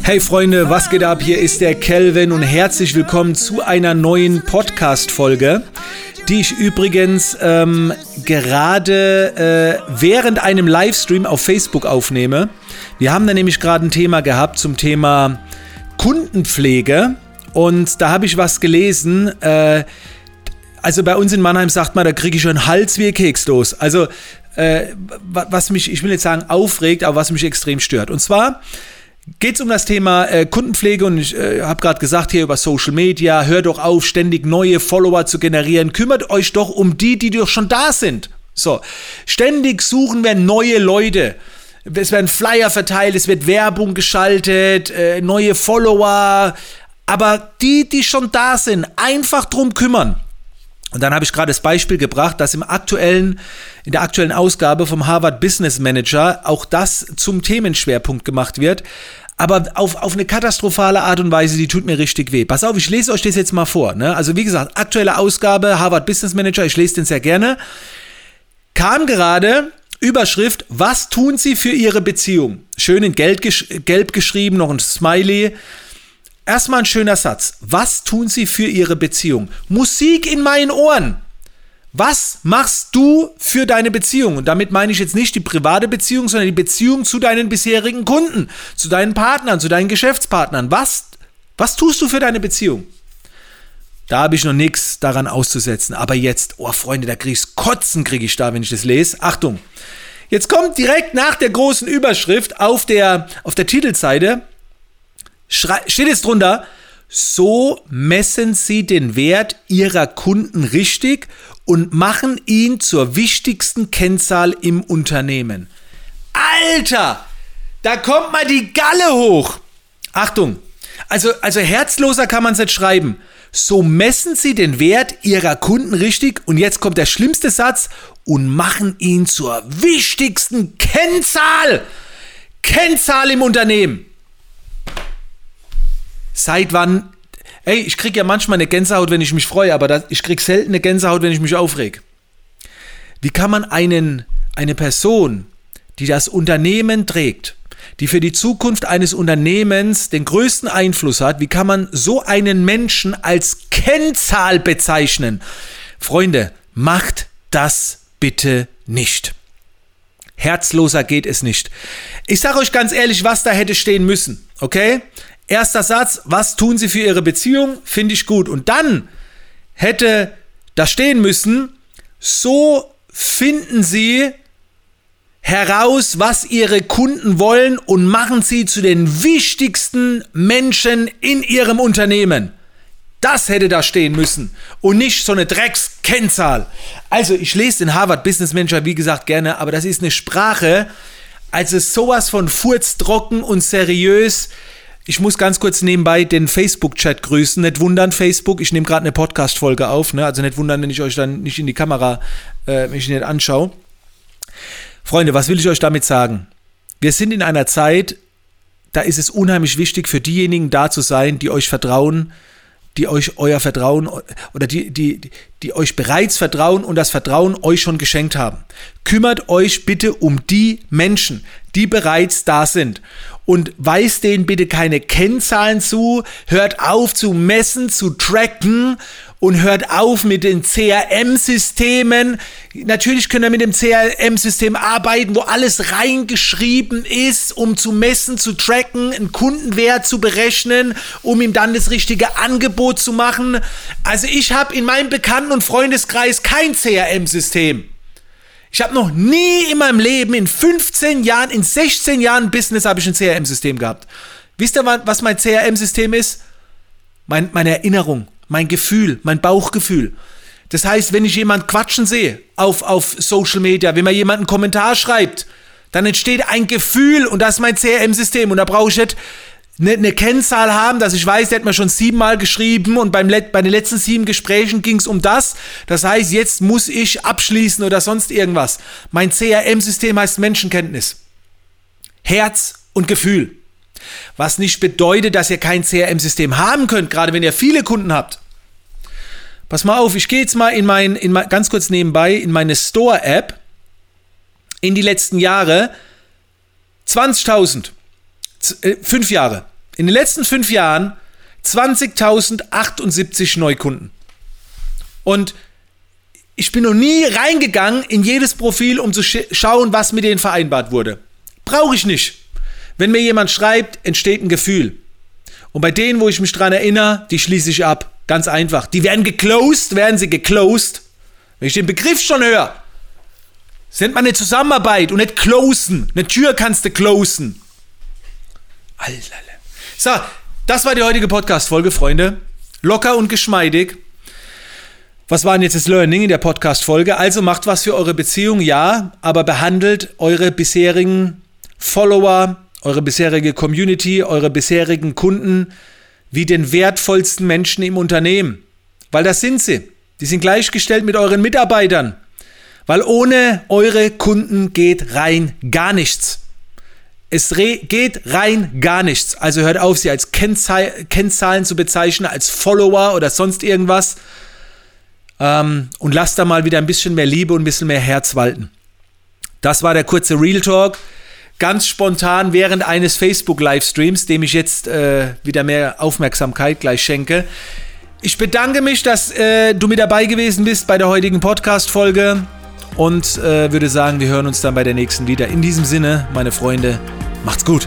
Hey Freunde, was geht ab? Hier ist der Kelvin und herzlich willkommen zu einer neuen Podcast-Folge, die ich übrigens ähm, gerade äh, während einem Livestream auf Facebook aufnehme. Wir haben da nämlich gerade ein Thema gehabt zum Thema Kundenpflege und da habe ich was gelesen. Äh, also bei uns in Mannheim sagt man, da kriege ich schon Hals wie Keks los. Also äh, was mich, ich will jetzt sagen, aufregt, aber was mich extrem stört. Und zwar geht es um das Thema äh, Kundenpflege und ich äh, habe gerade gesagt hier über Social Media, hört doch auf, ständig neue Follower zu generieren. Kümmert euch doch um die, die doch schon da sind. So, ständig suchen wir neue Leute. Es werden Flyer verteilt, es wird Werbung geschaltet, äh, neue Follower. Aber die, die schon da sind, einfach drum kümmern. Und dann habe ich gerade das Beispiel gebracht, dass im aktuellen, in der aktuellen Ausgabe vom Harvard Business Manager auch das zum Themenschwerpunkt gemacht wird. Aber auf, auf eine katastrophale Art und Weise, die tut mir richtig weh. Pass auf, ich lese euch das jetzt mal vor. Ne? Also wie gesagt, aktuelle Ausgabe, Harvard Business Manager, ich lese den sehr gerne. Kam gerade Überschrift, was tun Sie für Ihre Beziehung? Schön in gelb, gelb geschrieben, noch ein Smiley. Erstmal ein schöner Satz. Was tun Sie für Ihre Beziehung? Musik in meinen Ohren. Was machst du für deine Beziehung? Und damit meine ich jetzt nicht die private Beziehung, sondern die Beziehung zu deinen bisherigen Kunden, zu deinen Partnern, zu deinen Geschäftspartnern. Was, was tust du für deine Beziehung? Da habe ich noch nichts daran auszusetzen. Aber jetzt, oh Freunde, da kriege ich Kotzen, kriege ich da, wenn ich das lese. Achtung. Jetzt kommt direkt nach der großen Überschrift auf der, auf der Titelseite steht jetzt drunter, so messen sie den Wert ihrer Kunden richtig und machen ihn zur wichtigsten Kennzahl im Unternehmen. Alter, da kommt mal die Galle hoch. Achtung, also, also herzloser kann man es nicht schreiben. So messen sie den Wert ihrer Kunden richtig und jetzt kommt der schlimmste Satz und machen ihn zur wichtigsten Kennzahl. Kennzahl im Unternehmen. Seit wann? Ey, ich krieg ja manchmal eine Gänsehaut, wenn ich mich freue, aber das, ich krieg selten eine Gänsehaut, wenn ich mich aufreg. Wie kann man einen, eine Person, die das Unternehmen trägt, die für die Zukunft eines Unternehmens den größten Einfluss hat, wie kann man so einen Menschen als Kennzahl bezeichnen? Freunde, macht das bitte nicht. Herzloser geht es nicht. Ich sage euch ganz ehrlich, was da hätte stehen müssen, okay? Erster Satz, was tun Sie für Ihre Beziehung? Finde ich gut. Und dann hätte da stehen müssen, so finden Sie heraus, was Ihre Kunden wollen und machen Sie zu den wichtigsten Menschen in Ihrem Unternehmen. Das hätte da stehen müssen und nicht so eine Dreckskennzahl. Also ich lese den Harvard Business Manager, wie gesagt, gerne, aber das ist eine Sprache, also sowas von furztrocken und seriös. Ich muss ganz kurz nebenbei den Facebook-Chat grüßen. Nicht wundern, Facebook, ich nehme gerade eine Podcast-Folge auf. Ne? Also nicht wundern, wenn ich euch dann nicht in die Kamera, äh, mich nicht anschaue. Freunde, was will ich euch damit sagen? Wir sind in einer Zeit, da ist es unheimlich wichtig für diejenigen da zu sein, die euch vertrauen, die euch euer Vertrauen oder die, die, die euch bereits vertrauen und das Vertrauen euch schon geschenkt haben. Kümmert euch bitte um die Menschen, die bereits da sind und weist denen bitte keine Kennzahlen zu, hört auf zu messen, zu tracken und hört auf mit den CRM-Systemen. Natürlich könnt ihr mit dem CRM-System arbeiten, wo alles reingeschrieben ist, um zu messen, zu tracken, einen Kundenwert zu berechnen, um ihm dann das richtige Angebot zu machen. Also ich habe in meinem Bekannten- und Freundeskreis kein CRM-System. Ich habe noch nie in meinem Leben, in 15 Jahren, in 16 Jahren Business, habe ich ein CRM-System gehabt. Wisst ihr, was mein CRM-System ist? Mein, meine Erinnerung, mein Gefühl, mein Bauchgefühl. Das heißt, wenn ich jemanden quatschen sehe auf, auf Social Media, wenn mir jemand einen Kommentar schreibt, dann entsteht ein Gefühl und das ist mein CRM-System. Und da brauche ich nicht eine, eine Kennzahl haben, dass ich weiß, der hat mir schon siebenmal geschrieben und beim Let bei den letzten sieben Gesprächen ging es um das. Das heißt, jetzt muss ich abschließen oder sonst irgendwas. Mein CRM-System heißt Menschenkenntnis. Herz und Gefühl. Was nicht bedeutet, dass ihr kein CRM-System haben könnt, gerade wenn ihr viele Kunden habt. Pass mal auf, ich gehe jetzt mal in mein, in mein, ganz kurz nebenbei, in meine Store-App in die letzten Jahre. 20.000. Äh, fünf Jahre. in den letzten fünf Jahren 20.078 Neukunden. Und ich bin noch nie reingegangen in jedes Profil, um zu schauen, was mit denen vereinbart wurde. Brauche ich nicht. Wenn mir jemand schreibt, entsteht ein Gefühl. Und bei denen, wo ich mich dran erinnere, die schließe ich ab. Ganz einfach. Die werden geclosed, werden sie geclosed. Wenn ich den Begriff schon höre, sind man eine Zusammenarbeit und nicht closen. Eine Tür kannst du closen. Alter. So, das war die heutige Podcast-Folge, Freunde. Locker und geschmeidig. Was war denn jetzt das Learning in der Podcast-Folge? Also macht was für eure Beziehung, ja, aber behandelt eure bisherigen Follower, eure bisherige Community, eure bisherigen Kunden wie den wertvollsten Menschen im Unternehmen. Weil das sind sie. Die sind gleichgestellt mit euren Mitarbeitern. Weil ohne eure Kunden geht rein gar nichts. Es geht rein gar nichts. Also hört auf, sie als Kennzahl Kennzahlen zu bezeichnen, als Follower oder sonst irgendwas. Ähm, und lasst da mal wieder ein bisschen mehr Liebe und ein bisschen mehr Herz walten. Das war der kurze Real Talk. Ganz spontan während eines Facebook-Livestreams, dem ich jetzt äh, wieder mehr Aufmerksamkeit gleich schenke. Ich bedanke mich, dass äh, du mit dabei gewesen bist bei der heutigen Podcast-Folge und äh, würde sagen, wir hören uns dann bei der nächsten wieder. In diesem Sinne, meine Freunde, macht's gut.